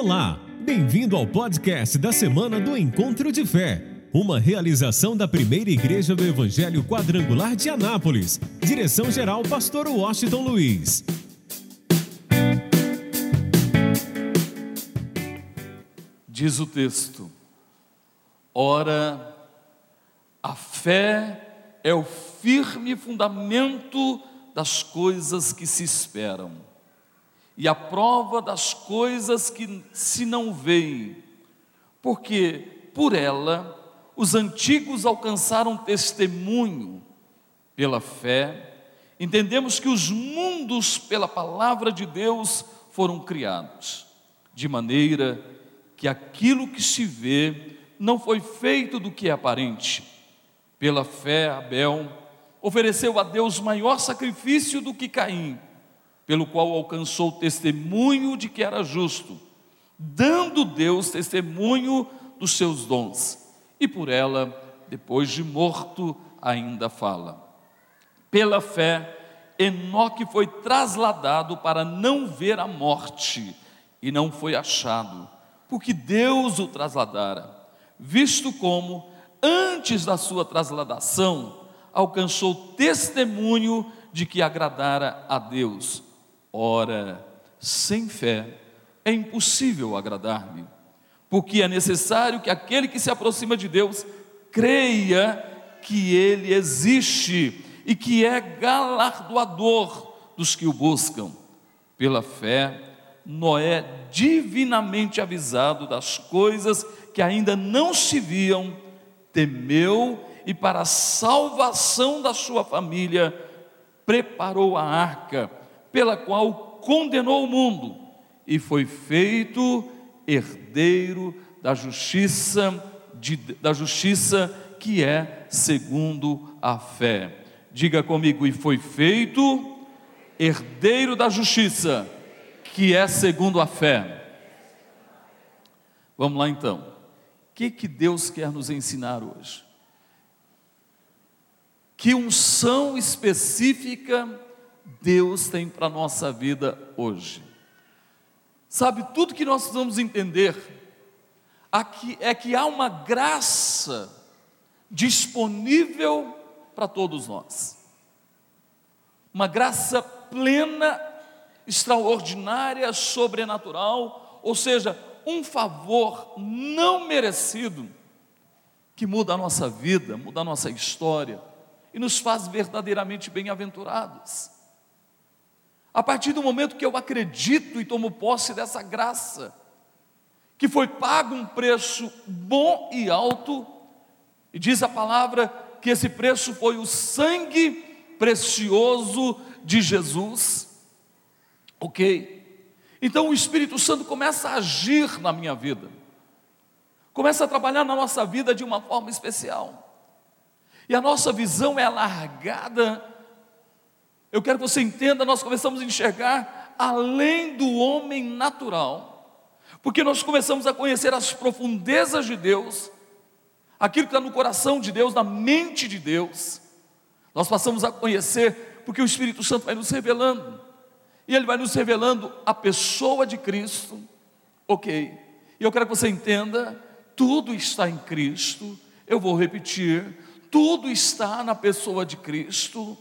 Olá, bem-vindo ao podcast da semana do Encontro de Fé, uma realização da primeira igreja do Evangelho Quadrangular de Anápolis. Direção-geral, Pastor Washington Luiz. Diz o texto: Ora, a fé é o firme fundamento das coisas que se esperam e a prova das coisas que se não veem, porque por ela os antigos alcançaram testemunho pela fé. Entendemos que os mundos, pela palavra de Deus, foram criados, de maneira que aquilo que se vê não foi feito do que é aparente. Pela fé, Abel ofereceu a Deus maior sacrifício do que Caim pelo qual alcançou testemunho de que era justo, dando Deus testemunho dos seus dons, e por ela, depois de morto, ainda fala. Pela fé, Enoque foi trasladado para não ver a morte, e não foi achado, porque Deus o trasladara, visto como, antes da sua trasladação, alcançou testemunho de que agradara a Deus Ora, sem fé é impossível agradar-me, porque é necessário que aquele que se aproxima de Deus creia que Ele existe e que é galardoador dos que o buscam. Pela fé, Noé, divinamente avisado das coisas que ainda não se viam, temeu e, para a salvação da sua família, preparou a arca pela qual condenou o mundo e foi feito herdeiro da justiça de, da justiça que é segundo a fé. Diga comigo e foi feito herdeiro da justiça que é segundo a fé. Vamos lá então. O que que Deus quer nos ensinar hoje? Que unção específica Deus tem para a nossa vida hoje. Sabe, tudo que nós precisamos entender aqui é que há uma graça disponível para todos nós. Uma graça plena, extraordinária, sobrenatural, ou seja, um favor não merecido que muda a nossa vida, muda a nossa história e nos faz verdadeiramente bem-aventurados. A partir do momento que eu acredito e tomo posse dessa graça, que foi pago um preço bom e alto, e diz a palavra que esse preço foi o sangue precioso de Jesus. Ok? Então o Espírito Santo começa a agir na minha vida, começa a trabalhar na nossa vida de uma forma especial, e a nossa visão é alargada eu quero que você entenda, nós começamos a enxergar além do homem natural, porque nós começamos a conhecer as profundezas de Deus, aquilo que está no coração de Deus, na mente de Deus. Nós passamos a conhecer, porque o Espírito Santo vai nos revelando, e ele vai nos revelando a pessoa de Cristo, ok. E eu quero que você entenda: tudo está em Cristo, eu vou repetir, tudo está na pessoa de Cristo.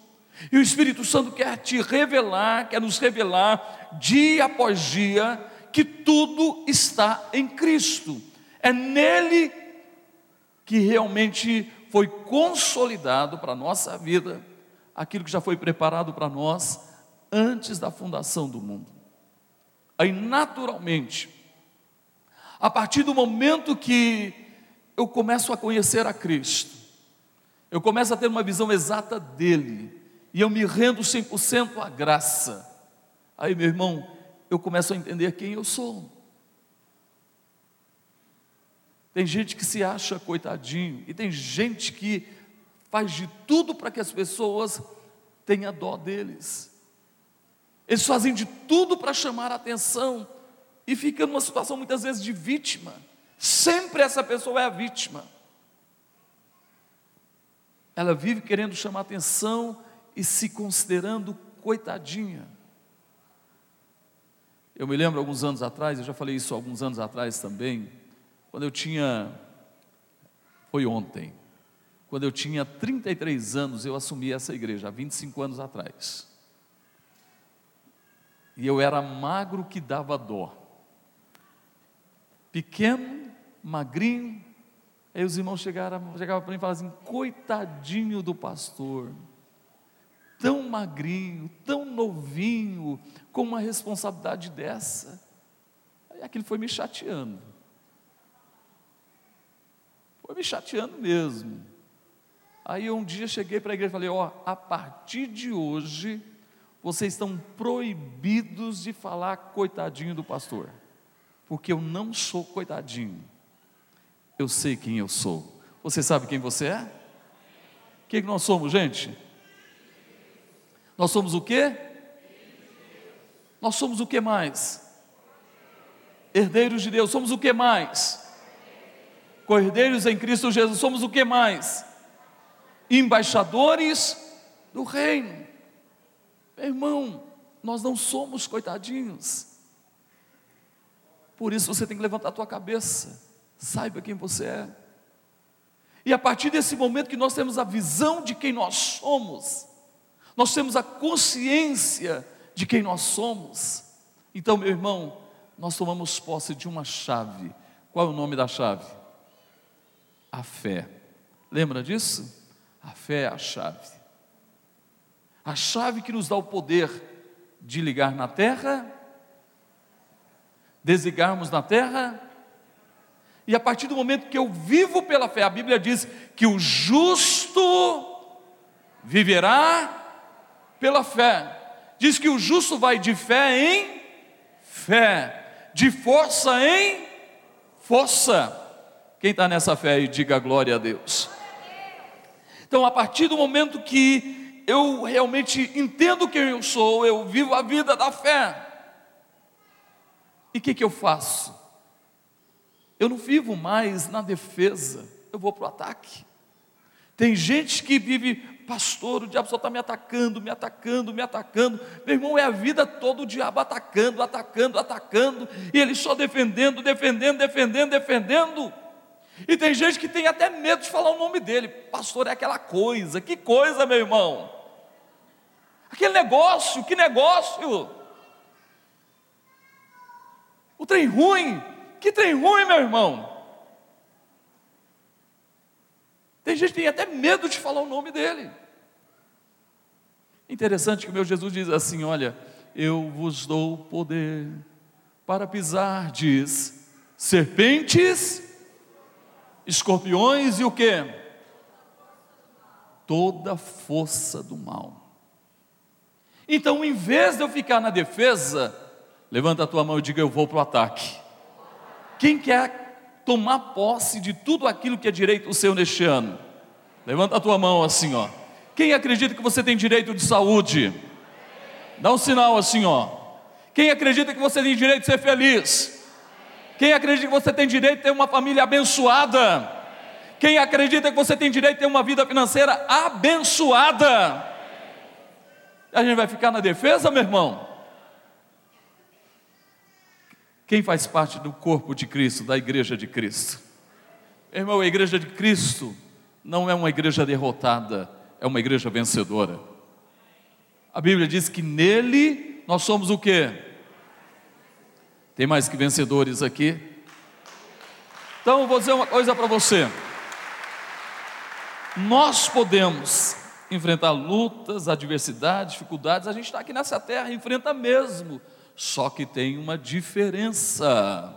E o Espírito Santo quer te revelar, quer nos revelar, dia após dia, que tudo está em Cristo. É nele que realmente foi consolidado para a nossa vida aquilo que já foi preparado para nós antes da fundação do mundo. Aí, naturalmente, a partir do momento que eu começo a conhecer a Cristo, eu começo a ter uma visão exata dele, e eu me rendo 100% à graça. Aí, meu irmão, eu começo a entender quem eu sou. Tem gente que se acha coitadinho, e tem gente que faz de tudo para que as pessoas tenham dó deles. Eles fazem de tudo para chamar a atenção e fica numa situação muitas vezes de vítima. Sempre essa pessoa é a vítima. Ela vive querendo chamar atenção e se considerando coitadinha. Eu me lembro alguns anos atrás, eu já falei isso alguns anos atrás também, quando eu tinha, foi ontem, quando eu tinha 33 anos, eu assumi essa igreja, há 25 anos atrás. E eu era magro que dava dó. Pequeno, magrinho. Aí os irmãos chegaram, chegavam para mim e falavam assim: coitadinho do pastor, tão magrinho, tão novinho, com uma responsabilidade dessa. Aí aquilo foi me chateando. Foi me chateando mesmo. Aí um dia cheguei para a igreja e falei: Ó, a partir de hoje, vocês estão proibidos de falar coitadinho do pastor, porque eu não sou coitadinho, eu sei quem eu sou. Você sabe quem você é? O que, que nós somos, gente? Nós somos o quê? Nós somos o que mais? Herdeiros de Deus, somos o que mais? Cordeiros em Cristo Jesus, somos o que mais? embaixadores do reino. Meu irmão, nós não somos coitadinhos. Por isso você tem que levantar a tua cabeça, saiba quem você é. E a partir desse momento que nós temos a visão de quem nós somos, nós temos a consciência de quem nós somos. Então, meu irmão, nós tomamos posse de uma chave. Qual é o nome da chave? A fé. Lembra disso? A fé é a chave. A chave que nos dá o poder de ligar na terra, desligarmos na terra, e a partir do momento que eu vivo pela fé, a Bíblia diz que o justo viverá pela fé. Diz que o justo vai de fé em fé, de força em força. Quem está nessa fé aí, diga glória a Deus. Então, a partir do momento que eu realmente entendo quem eu sou, eu vivo a vida da fé. E o que, que eu faço? Eu não vivo mais na defesa, eu vou para o ataque. Tem gente que vive, pastor, o diabo só está me atacando, me atacando, me atacando. Meu irmão, é a vida toda o diabo atacando, atacando, atacando, e ele só defendendo, defendendo, defendendo, defendendo. E tem gente que tem até medo de falar o nome dele. Pastor, é aquela coisa. Que coisa, meu irmão? Aquele negócio, que negócio? O trem ruim. Que trem ruim, meu irmão? Tem gente que tem até medo de falar o nome dele. Interessante que o meu Jesus diz assim: Olha, eu vos dou poder para pisar, diz, serpentes escorpiões e o que? Toda força do mal. Então, em vez de eu ficar na defesa, levanta a tua mão e diga: Eu vou para o ataque. Quem quer tomar posse de tudo aquilo que é direito seu neste ano? Levanta a tua mão assim, ó. Quem acredita que você tem direito de saúde? Dá um sinal assim, ó. Quem acredita que você tem direito de ser feliz? Quem acredita que você tem direito de ter uma família abençoada? Quem acredita que você tem direito de ter uma vida financeira abençoada? A gente vai ficar na defesa, meu irmão? Quem faz parte do corpo de Cristo, da igreja de Cristo? Irmão, a igreja de Cristo não é uma igreja derrotada, é uma igreja vencedora. A Bíblia diz que nele nós somos o que? Tem mais que vencedores aqui? Então, vou dizer uma coisa para você. Nós podemos enfrentar lutas, adversidades, dificuldades, a gente está aqui nessa terra, enfrenta mesmo, só que tem uma diferença.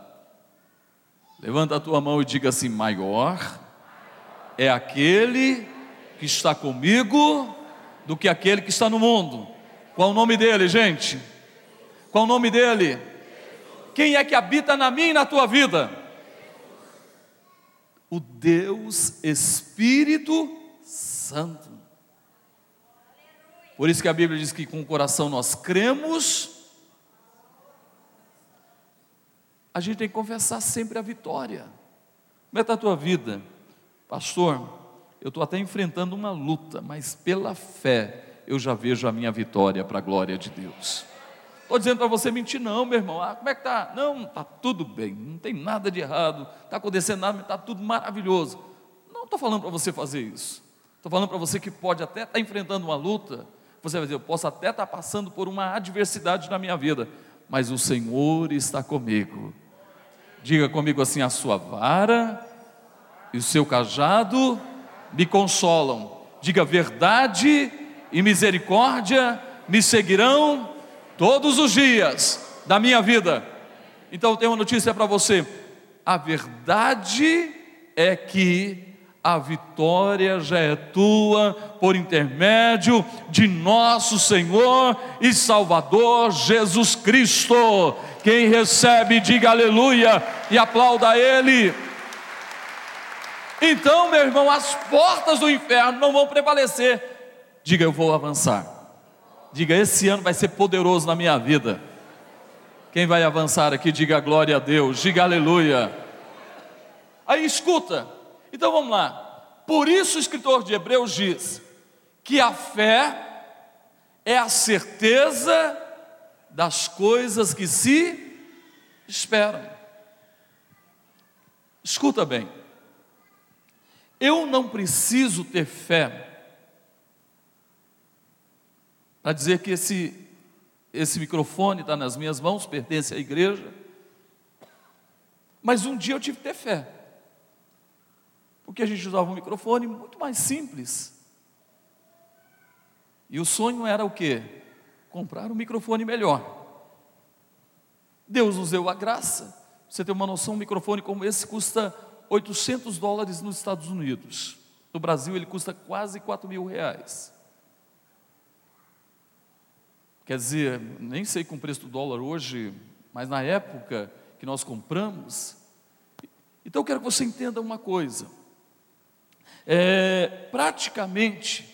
Levanta a tua mão e diga assim: maior é aquele que está comigo do que aquele que está no mundo. Qual o nome dele, gente? Qual o nome dele? Quem é que habita na minha e na tua vida? O Deus Espírito Santo. Por isso que a Bíblia diz que com o coração nós cremos, a gente tem que confessar sempre a vitória. Como é que está a tua vida? Pastor, eu estou até enfrentando uma luta, mas pela fé eu já vejo a minha vitória para a glória de Deus. Estou dizendo para você mentir, não, meu irmão. Ah, como é que está? Não, está tudo bem, não tem nada de errado, está acontecendo nada, está tudo maravilhoso. Não estou falando para você fazer isso. Estou falando para você que pode até estar tá enfrentando uma luta, você vai dizer, eu posso até estar tá passando por uma adversidade na minha vida, mas o Senhor está comigo. Diga comigo assim: a sua vara e o seu cajado me consolam. Diga verdade e misericórdia me seguirão todos os dias da minha vida. Então, eu tenho uma notícia para você: a verdade é que a vitória já é tua por intermédio de nosso Senhor e Salvador Jesus Cristo. Quem recebe, diga aleluia e aplauda Ele. Então, meu irmão, as portas do inferno não vão prevalecer. Diga, eu vou avançar. Diga, esse ano vai ser poderoso na minha vida. Quem vai avançar aqui, diga glória a Deus, diga aleluia. Aí escuta, então vamos lá. Por isso o escritor de Hebreus diz que a fé é a certeza das coisas que se esperam. Escuta bem. Eu não preciso ter fé para dizer que esse, esse microfone está nas minhas mãos, pertence à igreja. Mas um dia eu tive que ter fé porque a gente usava um microfone muito mais simples. E o sonho era o quê? Comprar um microfone melhor. Deus nos deu a graça. Você tem uma noção, um microfone como esse custa 800 dólares nos Estados Unidos. No Brasil ele custa quase 4 mil reais. Quer dizer, nem sei com o preço do dólar hoje, mas na época que nós compramos. Então eu quero que você entenda uma coisa. É, praticamente,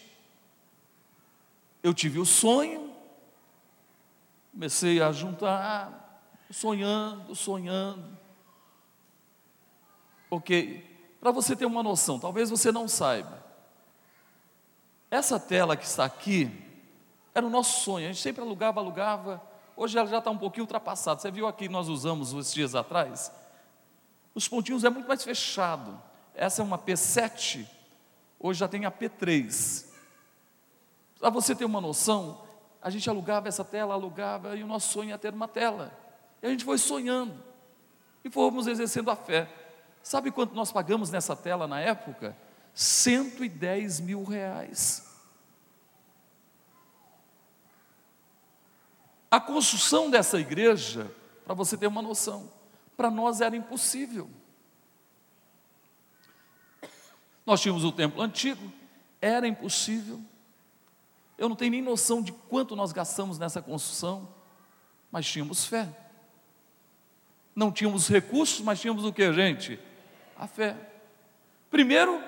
eu tive o sonho, comecei a juntar, sonhando, sonhando. Ok, para você ter uma noção, talvez você não saiba, essa tela que está aqui era o nosso sonho, a gente sempre alugava, alugava, hoje ela já está um pouquinho ultrapassada. Você viu aqui, nós usamos esses dias atrás? Os pontinhos é muito mais fechado. Essa é uma P7, Hoje já tem a P3. Para você ter uma noção, a gente alugava essa tela, alugava, e o nosso sonho era ter uma tela. E a gente foi sonhando, e fomos exercendo a fé. Sabe quanto nós pagamos nessa tela na época? 110 mil reais. A construção dessa igreja, para você ter uma noção, para nós era impossível. Nós tínhamos o templo antigo, era impossível. Eu não tenho nem noção de quanto nós gastamos nessa construção, mas tínhamos fé. Não tínhamos recursos, mas tínhamos o que, gente? A fé. Primeiro,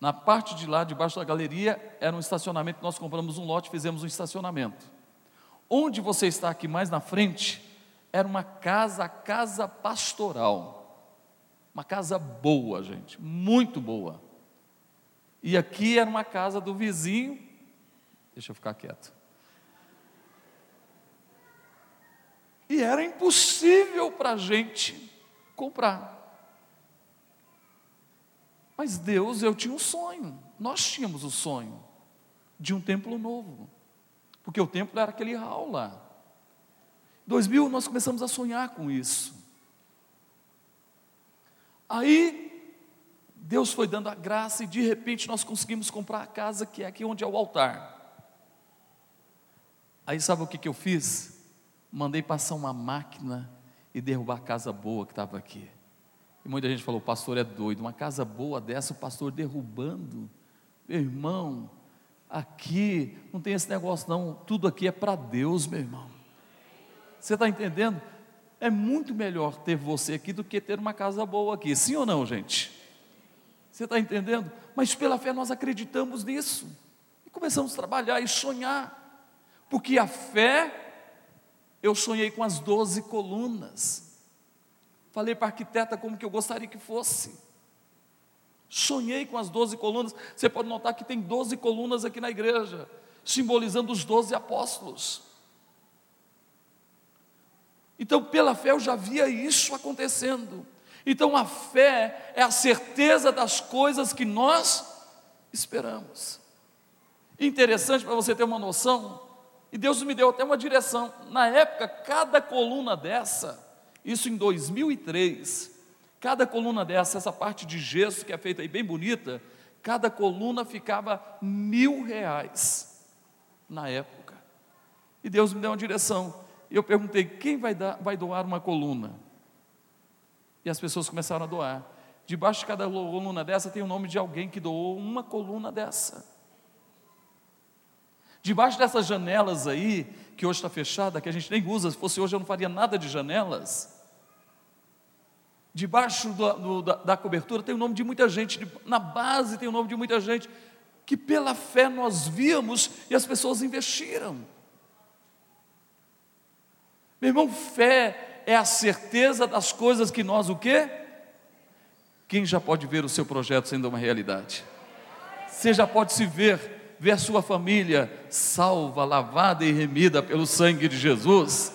na parte de lá, debaixo da galeria, era um estacionamento. Nós compramos um lote, fizemos um estacionamento. Onde você está aqui mais na frente, era uma casa, casa pastoral. Uma casa boa, gente, muito boa. E aqui era uma casa do vizinho. Deixa eu ficar quieto. E era impossível para a gente comprar. Mas Deus, eu tinha um sonho, nós tínhamos o sonho de um templo novo, porque o templo era aquele hall lá. 2000 nós começamos a sonhar com isso. Aí, Deus foi dando a graça e de repente nós conseguimos comprar a casa que é aqui onde é o altar. Aí sabe o que, que eu fiz? Mandei passar uma máquina e derrubar a casa boa que estava aqui. E muita gente falou: o pastor é doido, uma casa boa dessa, o pastor derrubando. Meu irmão, aqui não tem esse negócio, não. Tudo aqui é para Deus, meu irmão. Você está entendendo? É muito melhor ter você aqui do que ter uma casa boa aqui, sim ou não, gente? Você está entendendo? Mas pela fé nós acreditamos nisso e começamos a trabalhar e sonhar, porque a fé, eu sonhei com as doze colunas, falei para a arquiteta como que eu gostaria que fosse, sonhei com as doze colunas, você pode notar que tem doze colunas aqui na igreja, simbolizando os doze apóstolos. Então, pela fé, eu já via isso acontecendo. Então, a fé é a certeza das coisas que nós esperamos. Interessante para você ter uma noção, e Deus me deu até uma direção. Na época, cada coluna dessa, isso em 2003, cada coluna dessa, essa parte de gesso que é feita aí bem bonita, cada coluna ficava mil reais na época. E Deus me deu uma direção. Eu perguntei: quem vai, dar, vai doar uma coluna? E as pessoas começaram a doar. Debaixo de cada coluna dessa tem o nome de alguém que doou uma coluna dessa. Debaixo dessas janelas aí, que hoje está fechada, que a gente nem usa, se fosse hoje eu não faria nada de janelas. Debaixo do, do, da, da, cobertura tem o nome de muita gente, na base tem o nome de muita gente, que pela fé nós víamos e as pessoas investiram. Meu irmão, fé é a certeza das coisas que nós o quê? Quem já pode ver o seu projeto sendo uma realidade? Você já pode se ver, ver a sua família salva, lavada e remida pelo sangue de Jesus?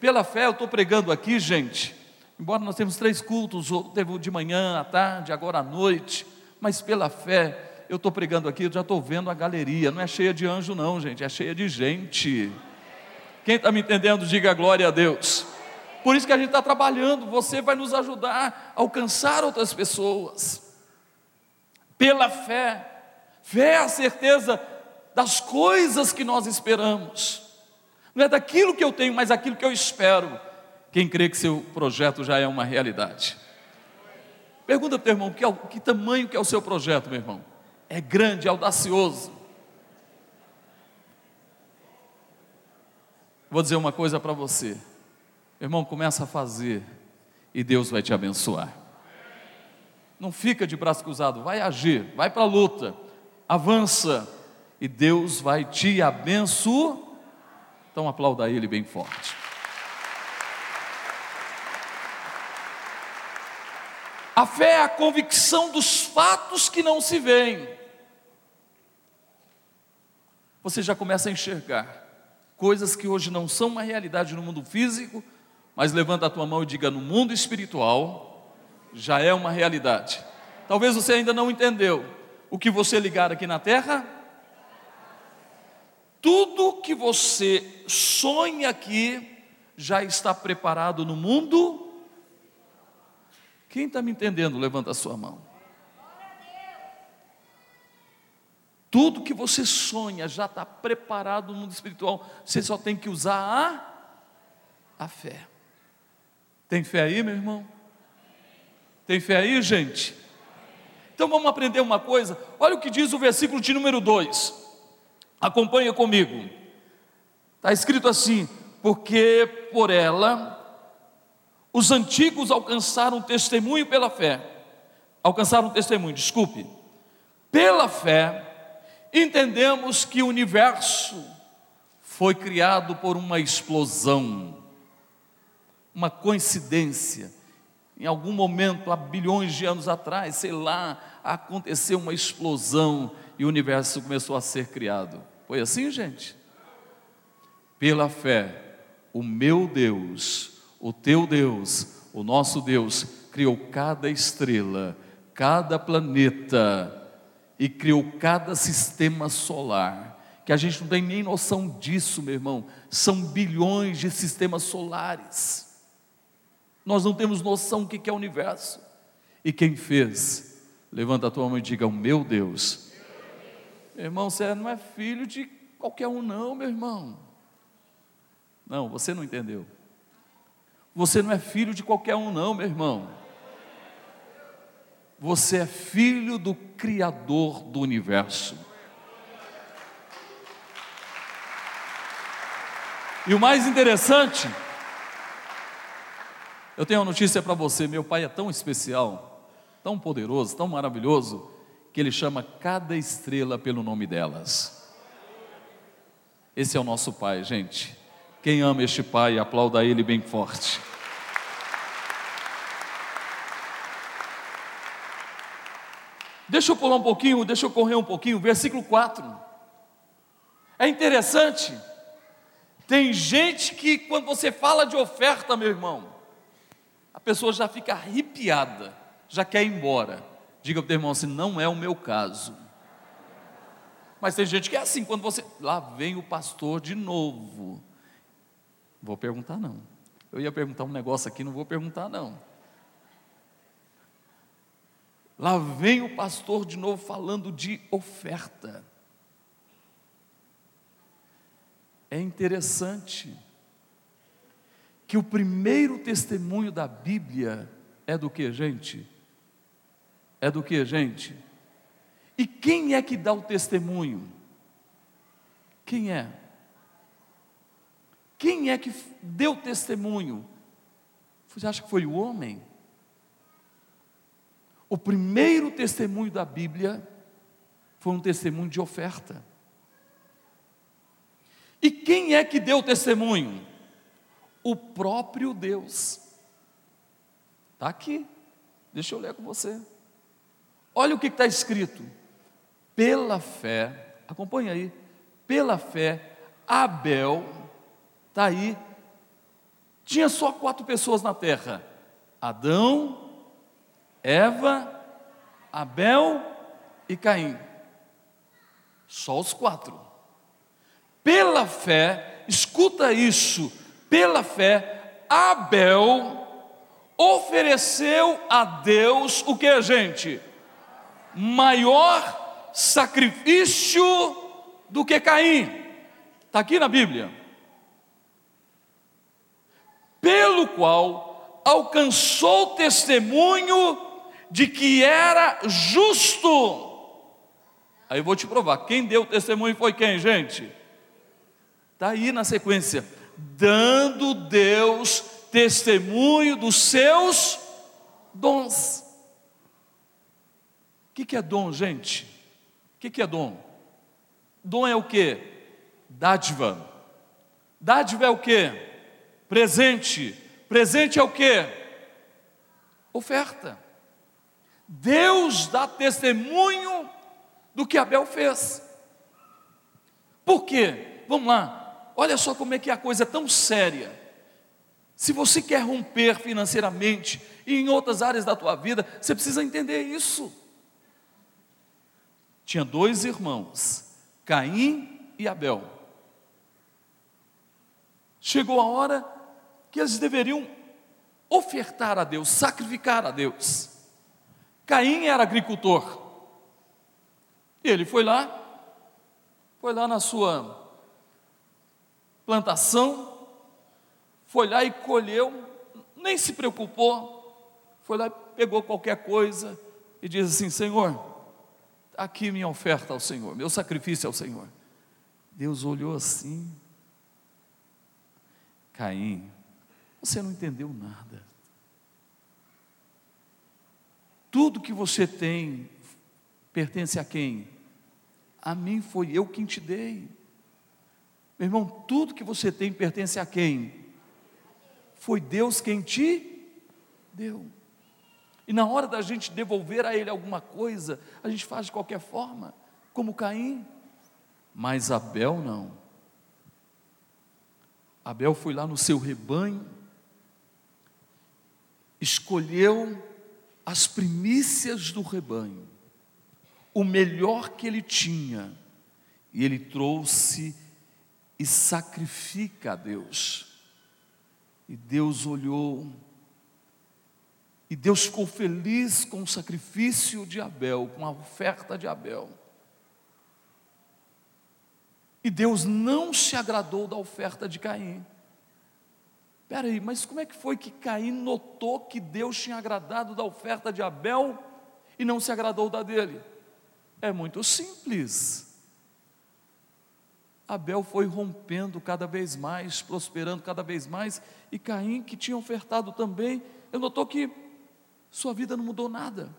Pela fé, eu estou pregando aqui, gente. Embora nós temos três cultos, teve de manhã, à tarde, agora à noite, mas pela fé, eu estou pregando aqui, eu já estou vendo a galeria, não é cheia de anjo, não, gente, é cheia de gente. Quem está me entendendo, diga glória a Deus. Por isso que a gente está trabalhando, você vai nos ajudar a alcançar outras pessoas. Pela fé, fé é a certeza das coisas que nós esperamos, não é daquilo que eu tenho, mas aquilo que eu espero. Quem crê que seu projeto já é uma realidade? Pergunta para o teu irmão, que, é, que tamanho que é o seu projeto, meu irmão? É grande, é audacioso. Vou dizer uma coisa para você. Irmão, começa a fazer e Deus vai te abençoar. Não fica de braço cruzado, vai agir, vai para a luta, avança e Deus vai te abençoar. Então aplauda Ele bem forte. A fé é a convicção dos fatos que não se veem. Você já começa a enxergar coisas que hoje não são uma realidade no mundo físico, mas levanta a tua mão e diga: no mundo espiritual já é uma realidade. Talvez você ainda não entendeu o que você ligar aqui na terra. Tudo que você sonha aqui já está preparado no mundo. Quem está me entendendo, levanta a sua mão. Tudo que você sonha já está preparado no mundo espiritual. Você só tem que usar a, a fé. Tem fé aí, meu irmão? Tem fé aí, gente? Então vamos aprender uma coisa. Olha o que diz o versículo de número 2. Acompanha comigo. Está escrito assim: porque por ela os antigos alcançaram testemunho pela fé. Alcançaram testemunho, desculpe. Pela fé entendemos que o universo foi criado por uma explosão, uma coincidência. Em algum momento, há bilhões de anos atrás, sei lá, aconteceu uma explosão e o universo começou a ser criado. Foi assim, gente? Pela fé, o meu Deus, o teu Deus, o nosso Deus, criou cada estrela, cada planeta, e criou cada sistema solar, que a gente não tem nem noção disso, meu irmão. São bilhões de sistemas solares. Nós não temos noção do que é o universo. E quem fez? Levanta a tua mão e diga: O meu Deus. Meu irmão, você não é filho de qualquer um, não, meu irmão. Não, você não entendeu. Você não é filho de qualquer um, não, meu irmão. Você é filho do Criador do universo. E o mais interessante, eu tenho uma notícia para você: meu pai é tão especial, tão poderoso, tão maravilhoso, que ele chama cada estrela pelo nome delas. Esse é o nosso pai, gente. Quem ama este pai, aplauda ele bem forte. Deixa eu pular um pouquinho, deixa eu correr um pouquinho, versículo 4. É interessante Tem gente que, quando você fala de oferta, meu irmão, a pessoa já fica arrepiada, já quer ir embora. Diga para o irmão assim: não é o meu caso. Mas tem gente que é assim, quando você. Lá vem o pastor de novo. Vou perguntar, não. Eu ia perguntar um negócio aqui, não vou perguntar, não. Lá vem o pastor de novo falando de oferta. É interessante que o primeiro testemunho da Bíblia é do que, gente? É do que, gente? E quem é que dá o testemunho? Quem é? Quem é que deu testemunho? Você acha que foi o homem? O primeiro testemunho da Bíblia foi um testemunho de oferta. E quem é que deu testemunho? O próprio Deus. Está aqui, deixa eu ler com você. Olha o que está escrito: pela fé, acompanha aí, pela fé, Abel, está aí, tinha só quatro pessoas na terra: Adão, Eva, Abel e Caim. Só os quatro. Pela fé, escuta isso, pela fé, Abel ofereceu a Deus o que, gente? Maior sacrifício do que Caim. Está aqui na Bíblia. Pelo qual alcançou testemunho de que era justo. Aí eu vou te provar. Quem deu testemunho foi quem, gente? Está aí na sequência. Dando Deus testemunho dos seus dons. O que, que é dom, gente? O que, que é dom? Dom é o que? Dádiva. Dádiva é o que? Presente. Presente é o que? Oferta. Deus dá testemunho do que Abel fez. Por quê? Vamos lá. Olha só como é que a coisa é tão séria. Se você quer romper financeiramente e em outras áreas da tua vida, você precisa entender isso tinha dois irmãos, Caim e Abel. Chegou a hora que eles deveriam ofertar a Deus, sacrificar a Deus. Caim era agricultor. Ele foi lá, foi lá na sua plantação, foi lá e colheu, nem se preocupou, foi lá e pegou qualquer coisa e diz assim: Senhor, aqui minha oferta ao Senhor, meu sacrifício ao Senhor. Deus olhou assim, Caim, você não entendeu nada. Tudo que você tem pertence a quem? A mim foi eu quem te dei. Meu irmão, tudo que você tem pertence a quem? Foi Deus quem te deu. E na hora da gente devolver a ele alguma coisa, a gente faz de qualquer forma, como Caim. Mas Abel não. Abel foi lá no seu rebanho, escolheu as primícias do rebanho, o melhor que ele tinha, e ele trouxe e sacrifica a Deus. E Deus olhou e Deus ficou feliz com o sacrifício de Abel, com a oferta de Abel. E Deus não se agradou da oferta de Caim. Espera aí, mas como é que foi que Caim notou que Deus tinha agradado da oferta de Abel e não se agradou da dele? É muito simples. Abel foi rompendo cada vez mais, prosperando cada vez mais, e Caim, que tinha ofertado também, ele notou que sua vida não mudou nada.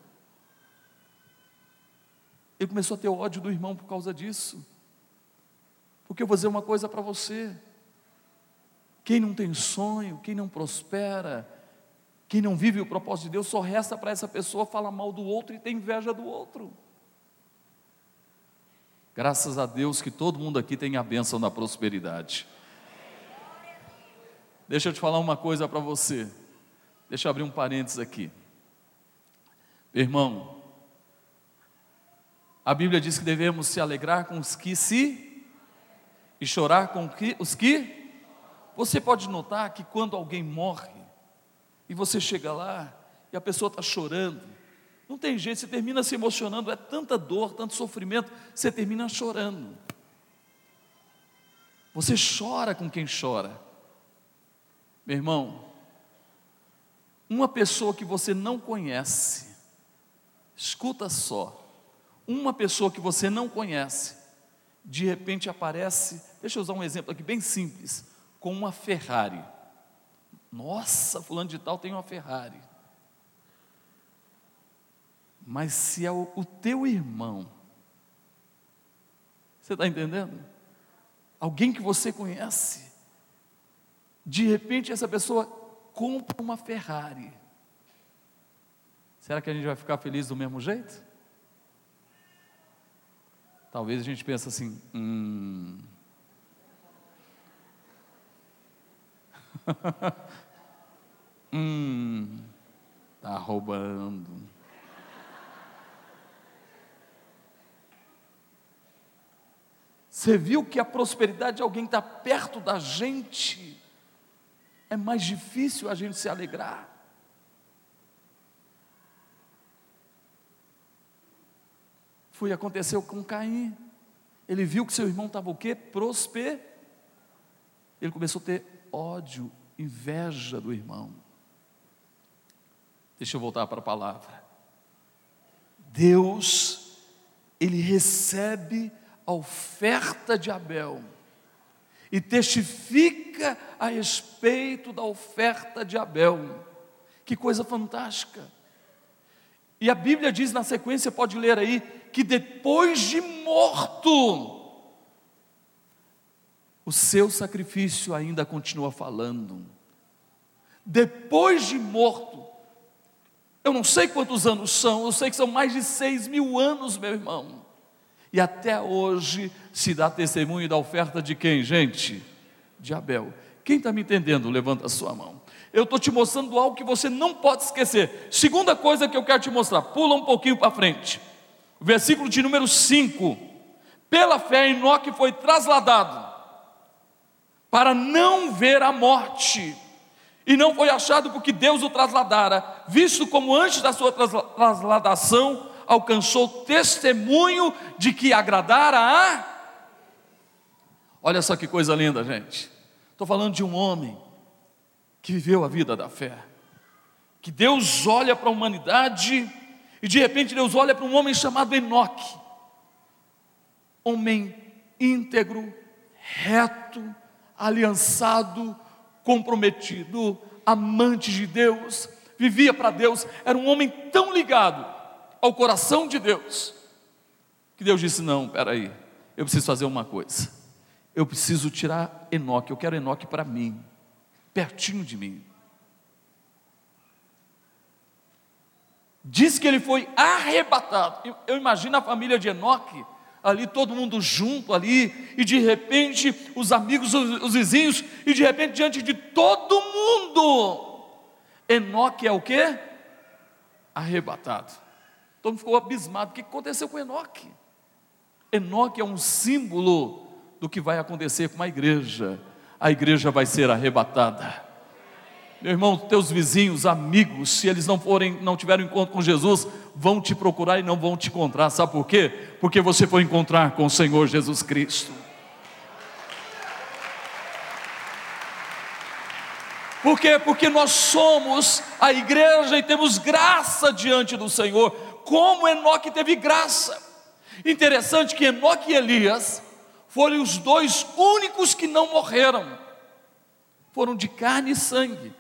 Ele começou a ter ódio do irmão por causa disso. Porque eu vou dizer uma coisa para você: quem não tem sonho, quem não prospera, quem não vive o propósito de Deus, só resta para essa pessoa falar mal do outro e ter inveja do outro. Graças a Deus que todo mundo aqui tem a bênção da prosperidade. Deixa eu te falar uma coisa para você. Deixa eu abrir um parênteses aqui. Irmão, a Bíblia diz que devemos se alegrar com os que se e chorar com os que. Você pode notar que quando alguém morre e você chega lá e a pessoa está chorando, não tem jeito, você termina se emocionando, é tanta dor, tanto sofrimento, você termina chorando. Você chora com quem chora. Meu irmão, uma pessoa que você não conhece, escuta só, uma pessoa que você não conhece, de repente aparece, deixa eu usar um exemplo aqui bem simples, com uma Ferrari. Nossa, fulano de tal tem uma Ferrari. Mas se é o, teu irmão, você está entendendo? Alguém que você conhece, de repente essa pessoa compra uma Ferrari. Será que a gente vai ficar feliz do mesmo jeito? Talvez a gente pense assim, hum. hum, tá roubando. Você viu que a prosperidade de alguém está perto da gente é mais difícil a gente se alegrar. Foi aconteceu com Caim. Ele viu que seu irmão estava o quê? Prosper. Ele começou a ter ódio, inveja do irmão. Deixa eu voltar para a palavra. Deus, ele recebe a oferta de Abel e testifica a respeito da oferta de Abel. Que coisa fantástica. E a Bíblia diz na sequência, pode ler aí, que depois de morto, o seu sacrifício ainda continua falando. Depois de morto, eu não sei quantos anos são, eu sei que são mais de seis mil anos, meu irmão. E até hoje se dá testemunho da oferta de quem, gente? De Abel. Quem está me entendendo? Levanta a sua mão. Eu estou te mostrando algo que você não pode esquecer. Segunda coisa que eu quero te mostrar, pula um pouquinho para frente. Versículo de número 5. Pela fé, Enoque foi trasladado para não ver a morte. E não foi achado porque Deus o trasladara, visto como antes da sua trasladação alcançou testemunho de que agradara a. Olha só que coisa linda, gente. Estou falando de um homem que viveu a vida da fé. Que Deus olha para a humanidade e de repente Deus olha para um homem chamado Enoque. Homem íntegro, reto, aliançado, comprometido, amante de Deus, vivia para Deus, era um homem tão ligado ao coração de Deus, que Deus disse: Não, peraí, eu preciso fazer uma coisa, eu preciso tirar Enoque, eu quero Enoque para mim, pertinho de mim. Diz que ele foi arrebatado. Eu imagino a família de Enoque, ali todo mundo junto ali, e de repente os amigos, os, os vizinhos, e de repente diante de todo mundo, Enoque é o que? Arrebatado. Todo mundo ficou abismado. O que aconteceu com Enoque? Enoque é um símbolo do que vai acontecer com a igreja. A igreja vai ser arrebatada. Meu irmão, teus vizinhos, amigos, se eles não forem, não tiverem encontro com Jesus, vão te procurar e não vão te encontrar. Sabe por quê? Porque você foi encontrar com o Senhor Jesus Cristo. Por quê? Porque nós somos a igreja e temos graça diante do Senhor como Enoque teve graça. Interessante que Enoque e Elias foram os dois únicos que não morreram, foram de carne e sangue.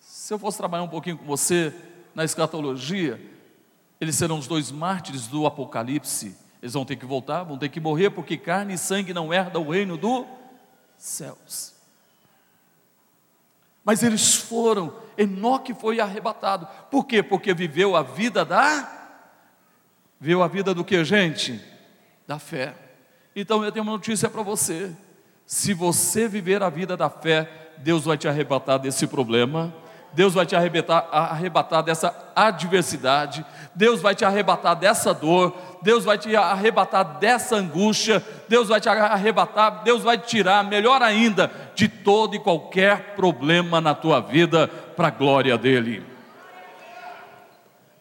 Se eu fosse trabalhar um pouquinho com você na escatologia, eles serão os dois mártires do Apocalipse. Eles vão ter que voltar, vão ter que morrer, porque carne e sangue não herdam o reino dos céus. Mas eles foram Enoque foi arrebatado. Por quê? Porque viveu a vida da. Viveu a vida do que, gente? Da fé. Então eu tenho uma notícia para você. Se você viver a vida da fé, Deus vai te arrebatar desse problema, Deus vai te arrebatar, arrebatar dessa adversidade, Deus vai te arrebatar dessa dor, Deus vai te arrebatar dessa angústia, Deus vai te arrebatar, Deus vai te tirar, melhor ainda, de todo e qualquer problema na tua vida, para a glória dEle.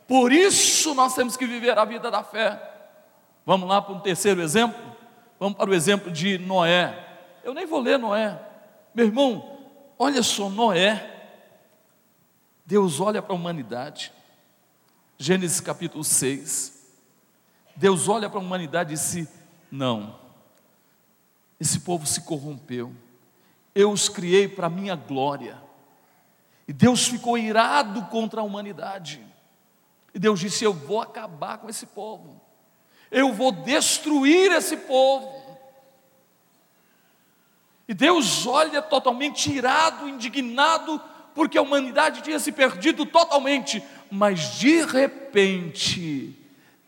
Por isso nós temos que viver a vida da fé. Vamos lá para um terceiro exemplo? Vamos para o exemplo de Noé. Eu nem vou ler Noé. Meu irmão, olha só, Noé. Deus olha para a humanidade. Gênesis capítulo 6. Deus olha para a humanidade e disse: Não, esse povo se corrompeu. Eu os criei para a minha glória. E Deus ficou irado contra a humanidade. E Deus disse: Eu vou acabar com esse povo eu vou destruir esse povo. E Deus olha totalmente irado, indignado, porque a humanidade tinha se perdido totalmente, mas de repente,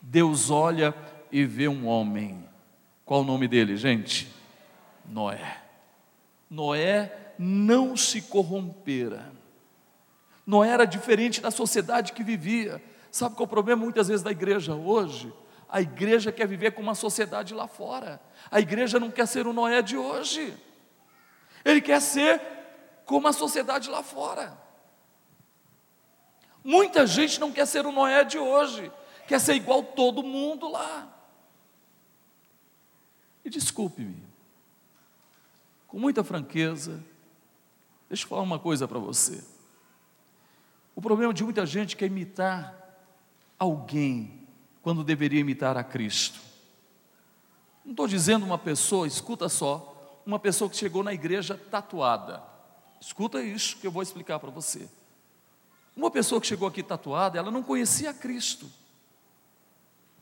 Deus olha e vê um homem. Qual o nome dele, gente? Noé. Noé não se corrompera. Noé era diferente da sociedade que vivia. Sabe qual é o problema muitas vezes da igreja hoje? A igreja quer viver com uma sociedade lá fora. A igreja não quer ser o Noé de hoje. Ele quer ser como a sociedade lá fora. Muita gente não quer ser o Noé de hoje, quer ser igual todo mundo lá. E desculpe-me, com muita franqueza, deixa eu falar uma coisa para você. O problema de muita gente quer imitar alguém quando deveria imitar a Cristo. Não estou dizendo uma pessoa, escuta só, uma pessoa que chegou na igreja tatuada. Escuta isso que eu vou explicar para você. Uma pessoa que chegou aqui tatuada, ela não conhecia Cristo.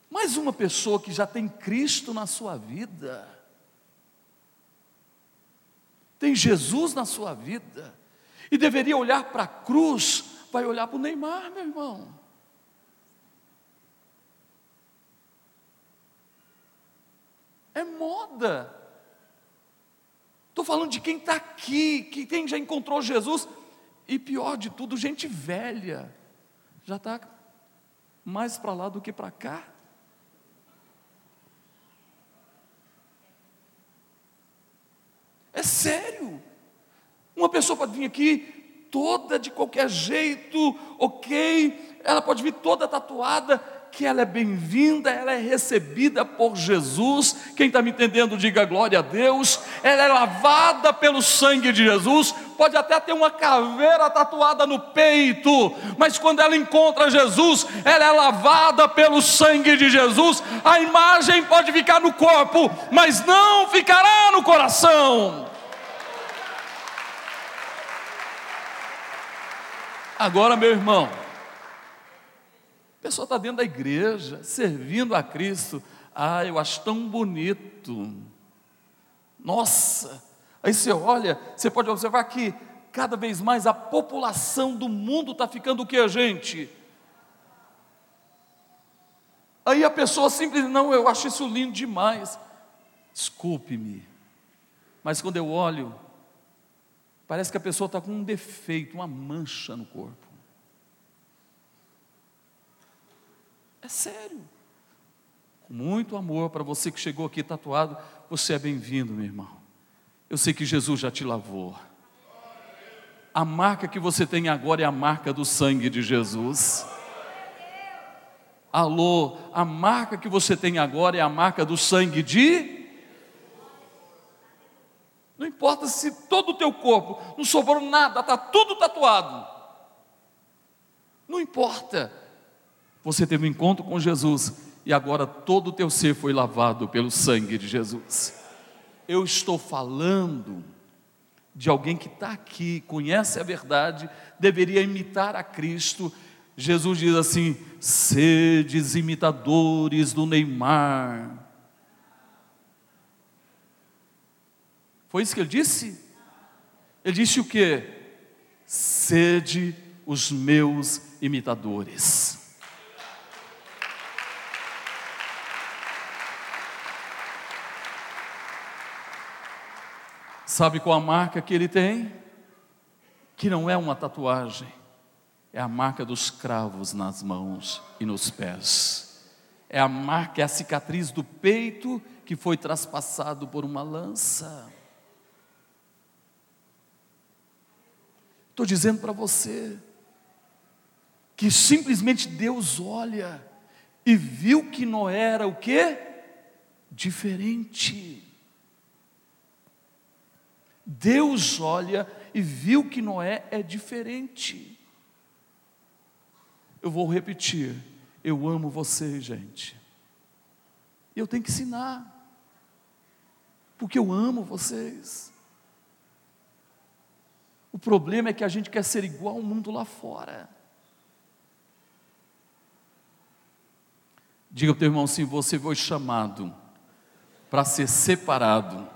Mas uma pessoa que já tem Cristo na sua vida, tem Jesus na sua vida, e deveria olhar para a cruz, vai olhar para o Neymar, meu irmão. É moda. Estou falando de quem está aqui, que quem já encontrou Jesus. E pior de tudo, gente velha. Já está mais para lá do que para cá. É sério. Uma pessoa pode vir aqui toda de qualquer jeito, ok, ela pode vir toda tatuada, que ela é bem-vinda, ela é recebida por Jesus. Quem está me entendendo, diga glória a Deus. Ela é lavada pelo sangue de Jesus. Pode até ter uma caveira tatuada no peito, mas quando ela encontra Jesus, ela é lavada pelo sangue de Jesus. A imagem pode ficar no corpo, mas não ficará no coração. Agora, meu irmão, pessoa está dentro da igreja, servindo a Cristo. Ah, eu acho tão bonito. Nossa! Aí você olha, você pode observar que cada vez mais a população do mundo está ficando o que, gente? Aí a pessoa simplesmente, não, eu acho isso lindo demais. Desculpe-me, mas quando eu olho, parece que a pessoa está com um defeito, uma mancha no corpo. É sério. Com muito amor para você que chegou aqui tatuado, você é bem-vindo, meu irmão. Eu sei que Jesus já te lavou. A marca que você tem agora é a marca do sangue de Jesus. Alô, a marca que você tem agora é a marca do sangue de Não importa se todo o teu corpo não sobrou nada, está tudo tatuado. Não importa. Você teve um encontro com Jesus e agora todo o teu ser foi lavado pelo sangue de Jesus. Eu estou falando de alguém que está aqui, conhece a verdade, deveria imitar a Cristo. Jesus diz assim: sedes imitadores do Neymar. Foi isso que ele disse? Ele disse o que? Sede os meus imitadores. Sabe qual a marca que ele tem? que não é uma tatuagem, é a marca dos cravos nas mãos e nos pés. É a marca, é a cicatriz do peito que foi traspassado por uma lança. Estou dizendo para você que simplesmente Deus olha e viu que Noé era o que? Diferente. Deus olha e viu que Noé é diferente. Eu vou repetir, eu amo vocês, gente. Eu tenho que ensinar, porque eu amo vocês. O problema é que a gente quer ser igual ao mundo lá fora. Diga para o teu irmão assim: você foi chamado para ser separado,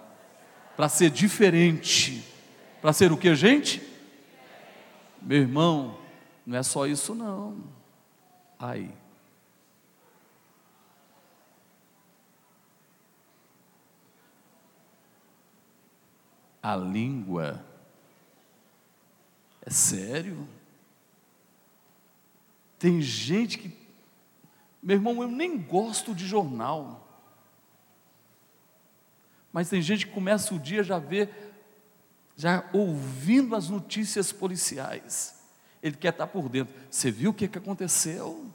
para ser diferente, para ser o que, gente? Meu irmão, não é só isso, não. Ai. A língua é sério. Tem gente que, meu irmão, eu nem gosto de jornal. Mas tem gente que começa o dia já vê, já ouvindo as notícias policiais. Ele quer estar por dentro. Você viu o que, que aconteceu?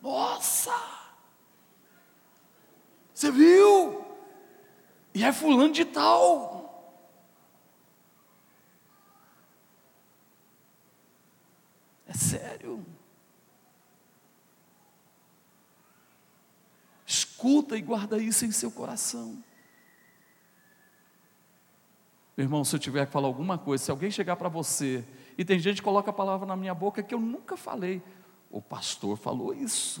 Nossa! Você viu? E é fulano de tal. É sério. Escuta e guarda isso em seu coração. Meu irmão, se eu tiver que falar alguma coisa, se alguém chegar para você, e tem gente que coloca a palavra na minha boca que eu nunca falei, o pastor falou isso.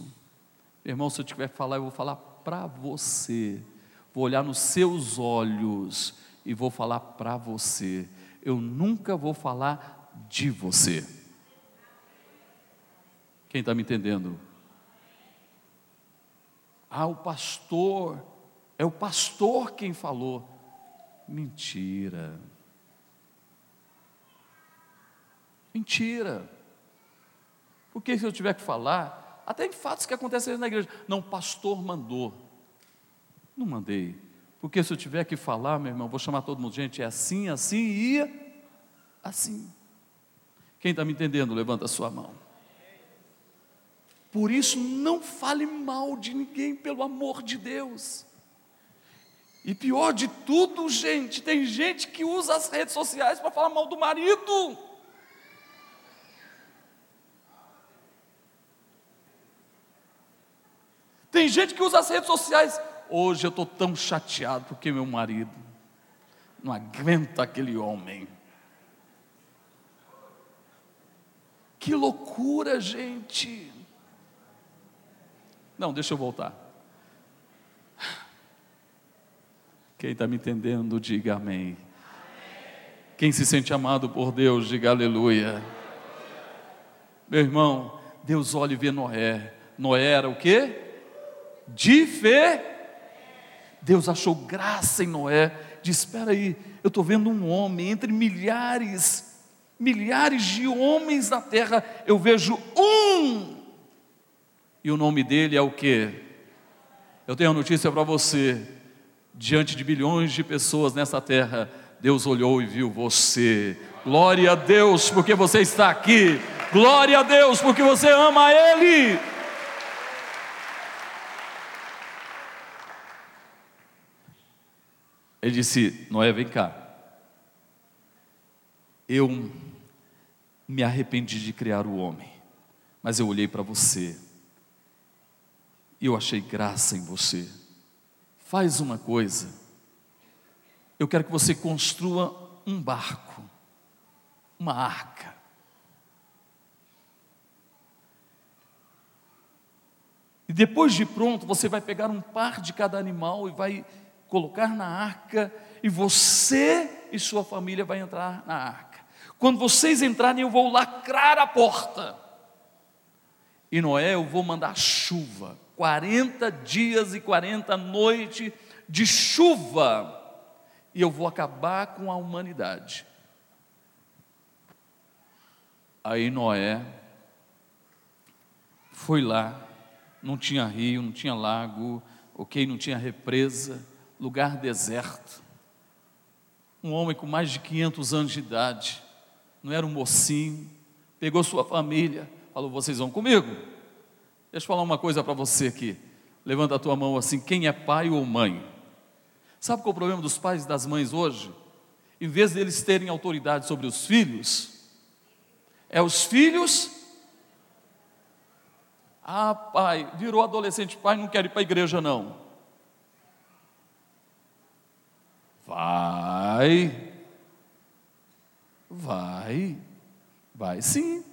Meu irmão, se eu tiver que falar, eu vou falar para você, vou olhar nos seus olhos e vou falar para você. Eu nunca vou falar de você. Quem está me entendendo? Ah, o pastor, é o pastor quem falou. Mentira. Mentira. Porque se eu tiver que falar, até em fatos que aconteceram na igreja, não, pastor mandou. Não mandei. Porque se eu tiver que falar, meu irmão, vou chamar todo mundo, gente, é assim, assim e assim. Quem está me entendendo, levanta a sua mão. Por isso, não fale mal de ninguém, pelo amor de Deus. E pior de tudo, gente, tem gente que usa as redes sociais para falar mal do marido. Tem gente que usa as redes sociais. Hoje eu estou tão chateado porque meu marido não aguenta aquele homem. Que loucura, gente. Não, deixa eu voltar. Quem está me entendendo, diga amém. Quem se sente amado por Deus, diga aleluia. Meu irmão, Deus olha e vê Noé. Noé era o quê? De fé. Deus achou graça em Noé. Diz: Espera aí, eu estou vendo um homem entre milhares, milhares de homens na terra. Eu vejo um e o nome dele é o que? Eu tenho uma notícia para você. Diante de bilhões de pessoas nessa terra, Deus olhou e viu você. Glória a Deus, porque você está aqui. Glória a Deus, porque você ama Ele. Ele disse: Noé, vem cá. Eu me arrependi de criar o homem, mas eu olhei para você e eu achei graça em você. Faz uma coisa, eu quero que você construa um barco, uma arca. E depois de pronto, você vai pegar um par de cada animal e vai colocar na arca, e você e sua família vai entrar na arca. Quando vocês entrarem, eu vou lacrar a porta. E Noé, eu vou mandar chuva 40 dias e 40 noites de chuva, e eu vou acabar com a humanidade. Aí Noé foi lá, não tinha rio, não tinha lago, ok, não tinha represa, lugar deserto. Um homem com mais de 500 anos de idade, não era um mocinho, pegou sua família, falou: Vocês vão comigo? Deixa eu falar uma coisa para você aqui. Levanta a tua mão assim: quem é pai ou mãe? Sabe qual é o problema dos pais e das mães hoje? Em vez deles terem autoridade sobre os filhos, é os filhos. Ah, pai, virou adolescente, pai, não quero ir para a igreja, não. Vai, vai, vai sim.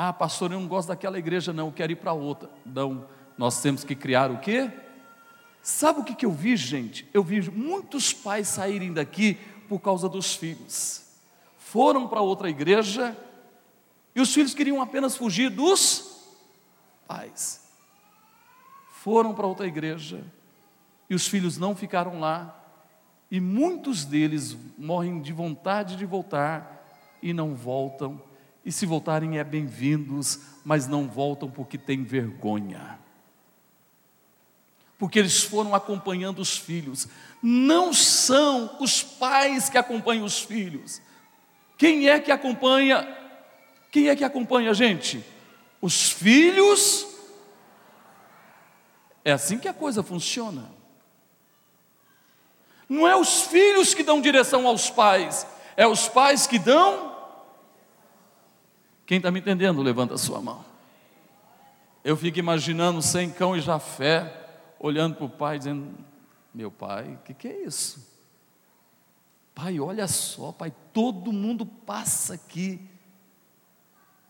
Ah, pastor, eu não gosto daquela igreja, não, eu quero ir para outra. Não, nós temos que criar o quê? Sabe o que, que eu vi, gente? Eu vi muitos pais saírem daqui por causa dos filhos. Foram para outra igreja e os filhos queriam apenas fugir dos pais. Foram para outra igreja e os filhos não ficaram lá. E muitos deles morrem de vontade de voltar e não voltam e se voltarem é bem-vindos, mas não voltam porque têm vergonha. Porque eles foram acompanhando os filhos. Não são os pais que acompanham os filhos. Quem é que acompanha? Quem é que acompanha a gente? Os filhos. É assim que a coisa funciona. Não é os filhos que dão direção aos pais, é os pais que dão quem está me entendendo, levanta a sua mão. Eu fico imaginando sem cão e Jafé, olhando para o pai, dizendo: Meu pai, o que, que é isso? Pai, olha só, pai, todo mundo passa aqui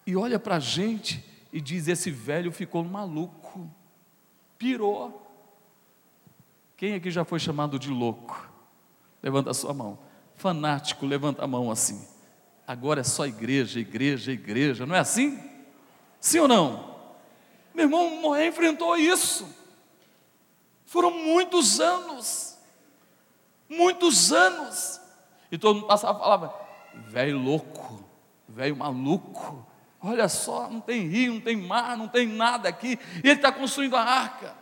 e olha para a gente e diz: Esse velho ficou maluco, pirou. Quem aqui já foi chamado de louco? Levanta a sua mão. Fanático, levanta a mão assim agora é só igreja, igreja, igreja, não é assim? Sim ou não? Meu irmão Moé enfrentou isso. Foram muitos anos, muitos anos. E todo mundo passava e falava: velho louco, velho maluco. Olha só, não tem rio, não tem mar, não tem nada aqui. E ele está construindo a arca.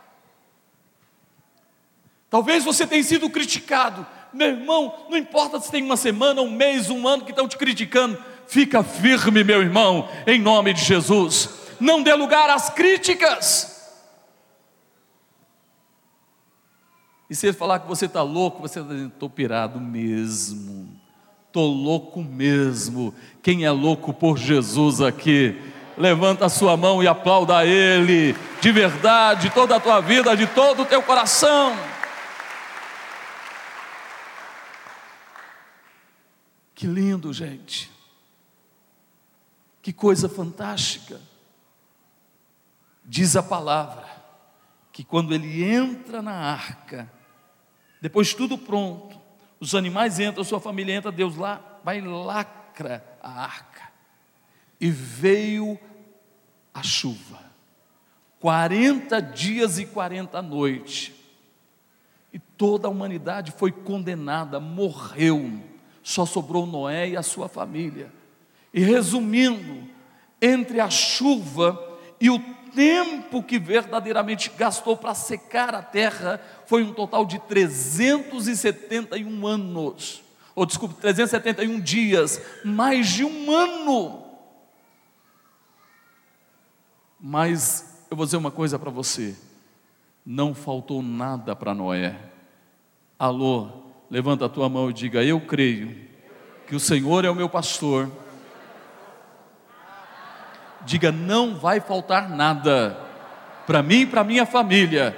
Talvez você tenha sido criticado, meu irmão, não importa se tem uma semana, um mês, um ano que estão te criticando, fica firme, meu irmão, em nome de Jesus. Não dê lugar às críticas. E se ele falar que você está louco, você está dizendo, estou pirado mesmo. Estou louco mesmo. Quem é louco por Jesus aqui? Levanta a sua mão e aplauda a Ele, de verdade, toda a tua vida, de todo o teu coração. Que lindo, gente. Que coisa fantástica. Diz a palavra que quando ele entra na arca, depois tudo pronto, os animais entram, sua família entra, Deus lá vai lacra a arca. E veio a chuva. 40 dias e 40 noites. E toda a humanidade foi condenada, morreu só sobrou Noé e a sua família. E resumindo, entre a chuva e o tempo que verdadeiramente gastou para secar a terra, foi um total de 371 anos. Ou desculpe, 371 dias, mais de um ano. Mas eu vou dizer uma coisa para você: não faltou nada para Noé. Alô, levanta a tua mão e diga: Eu creio que o Senhor é o meu pastor. Diga: Não vai faltar nada para mim e para minha família.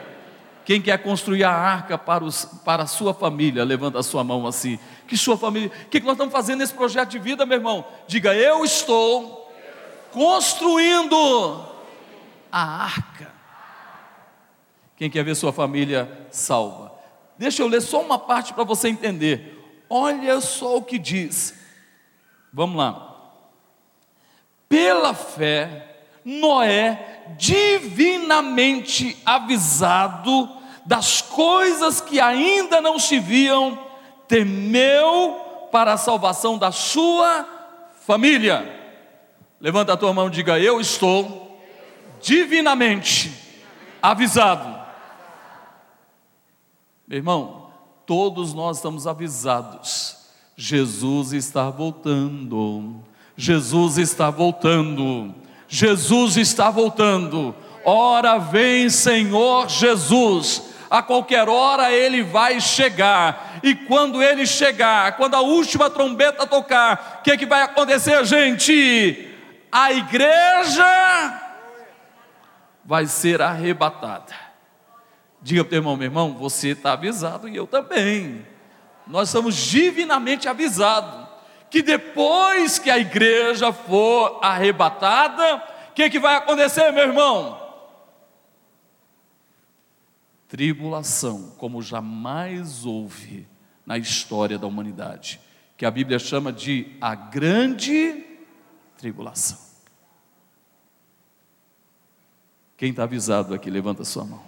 Quem quer construir a arca para, os, para a sua família, levanta a sua mão assim. Que sua família, o que nós estamos fazendo nesse projeto de vida, meu irmão? Diga: Eu estou construindo a arca. Quem quer ver sua família salva? Deixa eu ler só uma parte para você entender. Olha só o que diz. Vamos lá. Pela fé, Noé, divinamente avisado, das coisas que ainda não se viam, temeu para a salvação da sua família. Levanta a tua mão e diga: Eu estou divinamente avisado. Meu irmão, todos nós estamos avisados. Jesus está voltando. Jesus está voltando. Jesus está voltando. Ora vem, Senhor Jesus. A qualquer hora ele vai chegar. E quando ele chegar, quando a última trombeta tocar, o que, é que vai acontecer, gente? A igreja vai ser arrebatada. Diga para o irmão, meu irmão, você está avisado e eu também. Nós somos divinamente avisados que depois que a igreja for arrebatada, o que, que vai acontecer, meu irmão? Tribulação, como jamais houve na história da humanidade, que a Bíblia chama de a grande tribulação. Quem está avisado aqui, levanta sua mão.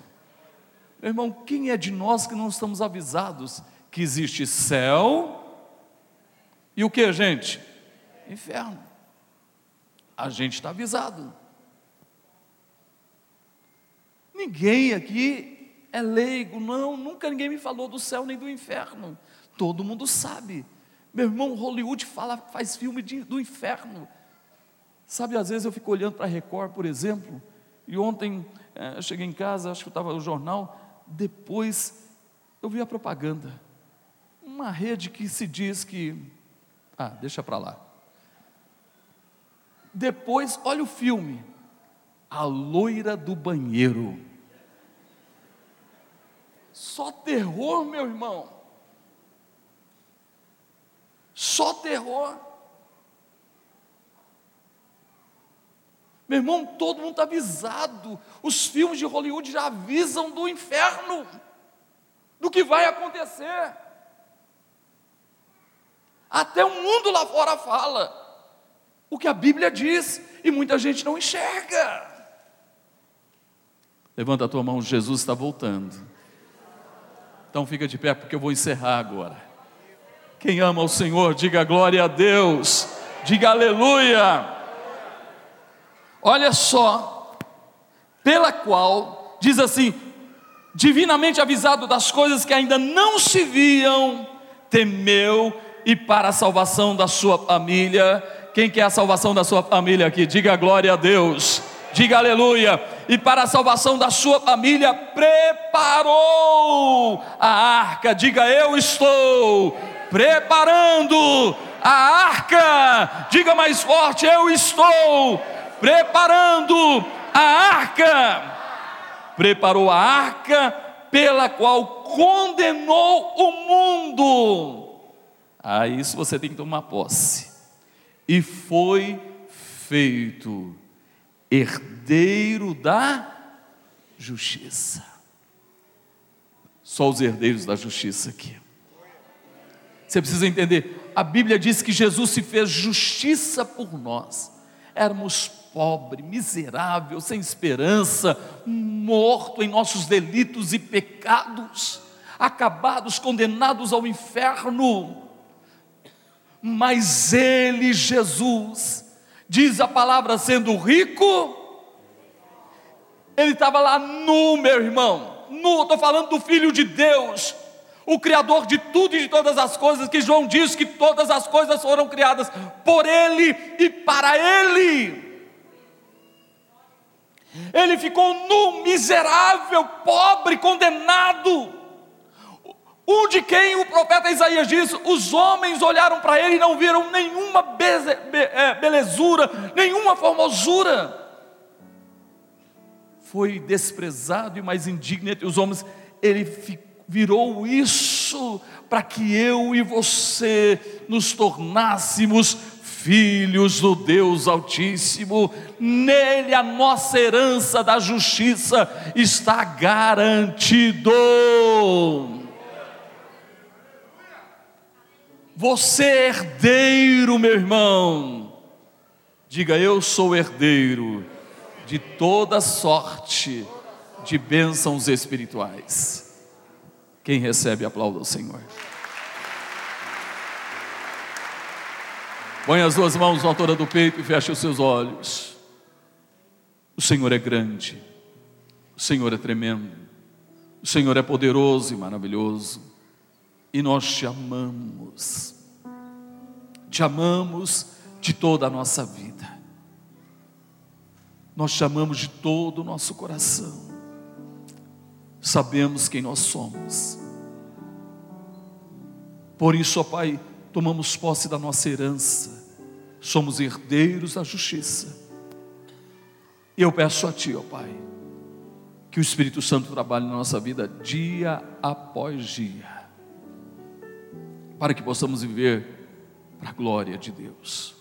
Meu irmão, quem é de nós que não estamos avisados que existe céu e o que, gente? Inferno. A gente está avisado. Ninguém aqui é leigo, não, nunca ninguém me falou do céu nem do inferno. Todo mundo sabe. Meu irmão, Hollywood fala, faz filme de, do inferno. Sabe, às vezes eu fico olhando para a Record, por exemplo, e ontem é, eu cheguei em casa, acho que estava no jornal, depois eu vi a propaganda. Uma rede que se diz que. Ah, deixa para lá. Depois, olha o filme. A loira do banheiro. Só terror, meu irmão. Só terror. Meu irmão, todo mundo está avisado. Os filmes de Hollywood já avisam do inferno, do que vai acontecer. Até o mundo lá fora fala o que a Bíblia diz e muita gente não enxerga. Levanta a tua mão, Jesus está voltando. Então fica de pé porque eu vou encerrar agora. Quem ama o Senhor, diga glória a Deus, diga aleluia. Olha só, pela qual, diz assim, divinamente avisado das coisas que ainda não se viam, temeu e para a salvação da sua família. Quem quer a salvação da sua família aqui? Diga glória a Deus, diga aleluia. E para a salvação da sua família, preparou a arca. Diga eu estou preparando a arca. Diga mais forte, eu estou preparando a arca. Preparou a arca pela qual condenou o mundo. A isso você tem que tomar posse. E foi feito herdeiro da justiça. Só os herdeiros da justiça aqui. Você precisa entender, a Bíblia diz que Jesus se fez justiça por nós. Éramos pobre, miserável, sem esperança, morto em nossos delitos e pecados, acabados, condenados ao inferno. Mas Ele, Jesus, diz a palavra sendo rico, Ele estava lá nu, meu irmão, nu, estou falando do Filho de Deus, o Criador de tudo e de todas as coisas, que João diz que todas as coisas foram criadas por Ele e para Ele. Ele ficou nu, miserável, pobre, condenado. Um de quem o profeta Isaías diz: os homens olharam para ele e não viram nenhuma é, belezura, nenhuma formosura. Foi desprezado e mais indigno entre os homens. Ele virou isso para que eu e você nos tornássemos filhos do Deus Altíssimo, nele a nossa herança da justiça está garantido. Você é herdeiro, meu irmão. Diga, eu sou herdeiro de toda sorte de bênçãos espirituais. Quem recebe, aplauda o Senhor. Põe as duas mãos na altura do peito e feche os seus olhos. O Senhor é grande, o Senhor é tremendo, o Senhor é poderoso e maravilhoso, e nós te amamos, te amamos de toda a nossa vida, nós te amamos de todo o nosso coração, sabemos quem nós somos, por isso, ó Pai, tomamos posse da nossa herança, somos herdeiros da justiça. E eu peço a Ti, ó Pai, que o Espírito Santo trabalhe na nossa vida dia após dia, para que possamos viver para a glória de Deus.